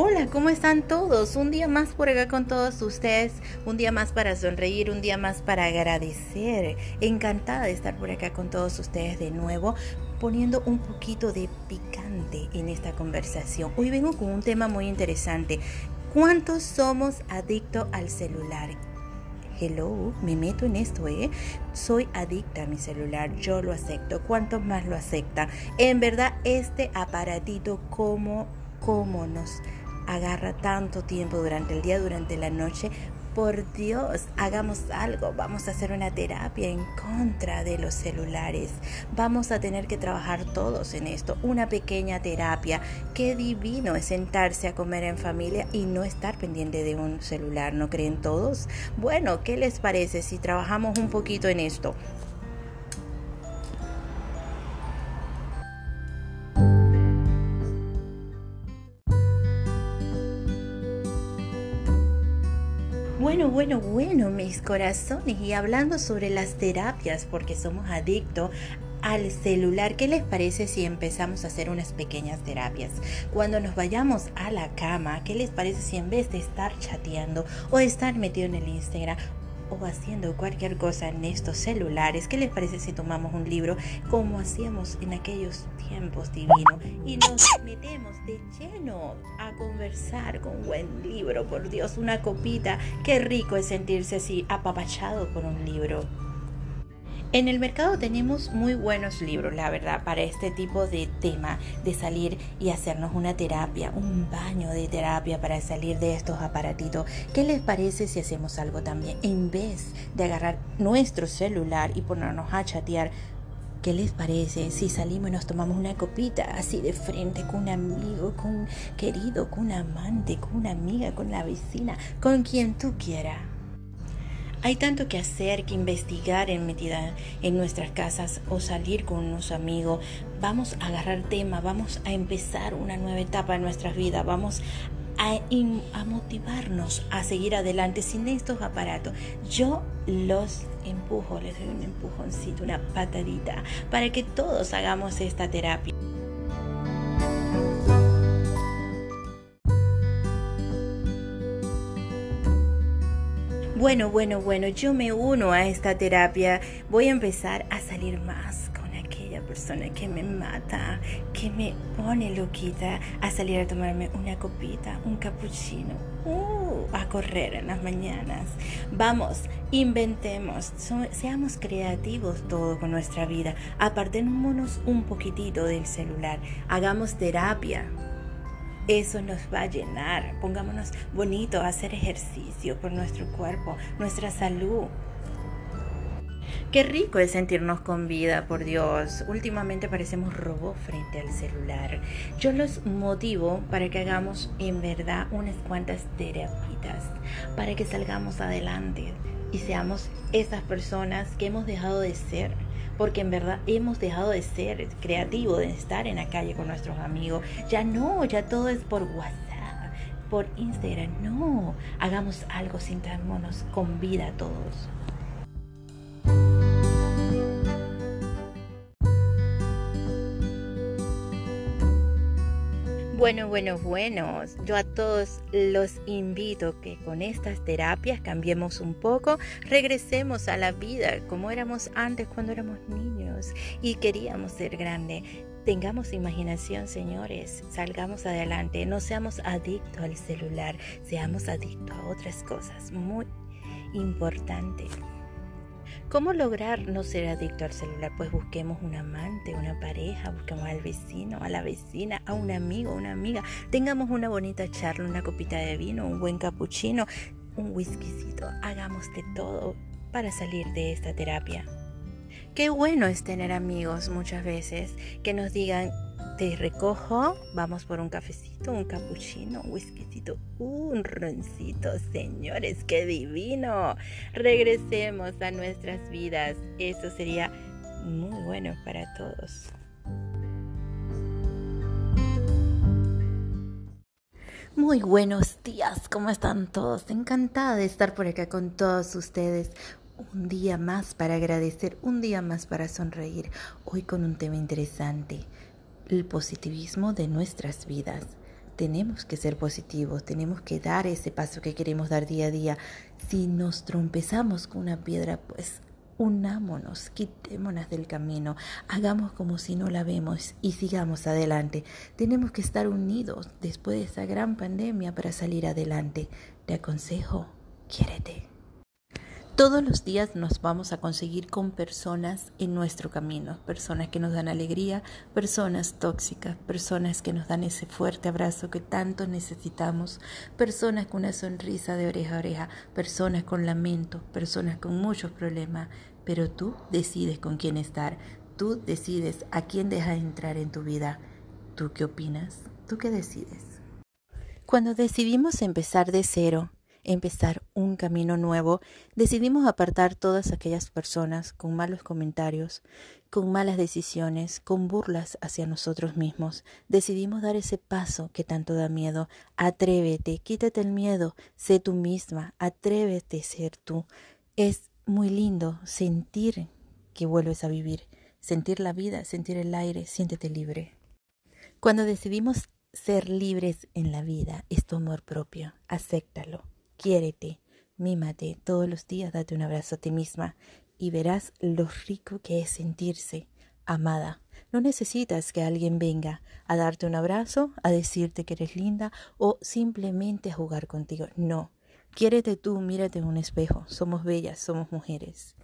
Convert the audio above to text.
Hola, ¿cómo están todos? Un día más por acá con todos ustedes, un día más para sonreír, un día más para agradecer. Encantada de estar por acá con todos ustedes de nuevo, poniendo un poquito de picante en esta conversación. Hoy vengo con un tema muy interesante. ¿Cuántos somos adictos al celular? Hello, me meto en esto, ¿eh? Soy adicta a mi celular, yo lo acepto. ¿Cuántos más lo aceptan? En verdad, este aparatito, ¿cómo, cómo nos agarra tanto tiempo durante el día, durante la noche. Por Dios, hagamos algo. Vamos a hacer una terapia en contra de los celulares. Vamos a tener que trabajar todos en esto. Una pequeña terapia. Qué divino es sentarse a comer en familia y no estar pendiente de un celular. ¿No creen todos? Bueno, ¿qué les parece si trabajamos un poquito en esto? Bueno, bueno, bueno, mis corazones. Y hablando sobre las terapias, porque somos adictos al celular, ¿qué les parece si empezamos a hacer unas pequeñas terapias? Cuando nos vayamos a la cama, ¿qué les parece si en vez de estar chateando o estar metido en el Instagram o haciendo cualquier cosa en estos celulares, ¿qué les parece si tomamos un libro como hacíamos en aquellos tiempos divinos y nos metemos de lleno a conversar con un buen libro? Por Dios, una copita, qué rico es sentirse así apapachado por un libro. En el mercado tenemos muy buenos libros, la verdad, para este tipo de tema, de salir y hacernos una terapia, un baño de terapia para salir de estos aparatitos. ¿Qué les parece si hacemos algo también? En vez de agarrar nuestro celular y ponernos a chatear, ¿Qué les parece si salimos y nos tomamos una copita así de frente con un amigo, con un querido, con un amante, con una amiga, con la vecina, con quien tú quieras? Hay tanto que hacer, que investigar en metida en nuestras casas o salir con unos amigos. Vamos a agarrar tema, vamos a empezar una nueva etapa en nuestras vidas, vamos a, a, motivarnos a seguir adelante sin estos aparatos. Yo los empujo, les doy un empujoncito, una patadita, para que todos hagamos esta terapia. Bueno, bueno, bueno, yo me uno a esta terapia. Voy a empezar a salir más con aquella persona que me mata, que me pone loquita, a salir a tomarme una copita, un cappuccino, uh, a correr en las mañanas. Vamos, inventemos, seamos creativos todo con nuestra vida. Apartémonos un poquitito del celular, hagamos terapia eso nos va a llenar. Pongámonos bonitos a hacer ejercicio por nuestro cuerpo, nuestra salud. Qué rico es sentirnos con vida, por Dios. Últimamente parecemos robots frente al celular. Yo los motivo para que hagamos en verdad unas cuantas terapitas, para que salgamos adelante y seamos esas personas que hemos dejado de ser porque en verdad hemos dejado de ser creativos, de estar en la calle con nuestros amigos. Ya no, ya todo es por WhatsApp, por Instagram. No, hagamos algo, sintámonos con vida todos. Bueno, bueno, bueno, yo a todos los invito que con estas terapias cambiemos un poco, regresemos a la vida como éramos antes cuando éramos niños y queríamos ser grandes. Tengamos imaginación, señores, salgamos adelante, no seamos adictos al celular, seamos adictos a otras cosas muy importantes. ¿Cómo lograr no ser adicto al celular? Pues busquemos un amante, una pareja, busquemos al vecino, a la vecina, a un amigo, una amiga. Tengamos una bonita charla, una copita de vino, un buen capuchino, un whiskycito. Hagamos de todo para salir de esta terapia. Qué bueno es tener amigos muchas veces que nos digan, te recojo, vamos por un cafecito, un capuchino, un whiskycito, un roncito, señores, qué divino. Regresemos a nuestras vidas, eso sería muy bueno para todos. Muy buenos días, ¿cómo están todos? Encantada de estar por acá con todos ustedes. Un día más para agradecer, un día más para sonreír. Hoy con un tema interesante el positivismo de nuestras vidas. tenemos que ser positivos, tenemos que dar ese paso que queremos dar día a día. Si nos trompezamos con una piedra, pues unámonos, quitémonos del camino, hagamos como si no la vemos y sigamos adelante. Tenemos que estar unidos después de esa gran pandemia para salir adelante. Te aconsejo, quiérete. Todos los días nos vamos a conseguir con personas en nuestro camino, personas que nos dan alegría, personas tóxicas, personas que nos dan ese fuerte abrazo que tanto necesitamos, personas con una sonrisa de oreja a oreja, personas con lamento, personas con muchos problemas, pero tú decides con quién estar, tú decides a quién dejas entrar en tu vida. ¿Tú qué opinas? ¿Tú qué decides? Cuando decidimos empezar de cero, empezar un camino nuevo, decidimos apartar todas aquellas personas con malos comentarios, con malas decisiones, con burlas hacia nosotros mismos. Decidimos dar ese paso que tanto da miedo. Atrévete, quítate el miedo, sé tú misma, atrévete a ser tú. Es muy lindo sentir que vuelves a vivir, sentir la vida, sentir el aire, siéntete libre. Cuando decidimos ser libres en la vida es tu amor propio, acéptalo. Quiérete, mímate todos los días, date un abrazo a ti misma y verás lo rico que es sentirse amada. No necesitas que alguien venga a darte un abrazo, a decirte que eres linda o simplemente a jugar contigo. No. Quiérete tú, mírate en un espejo. Somos bellas, somos mujeres.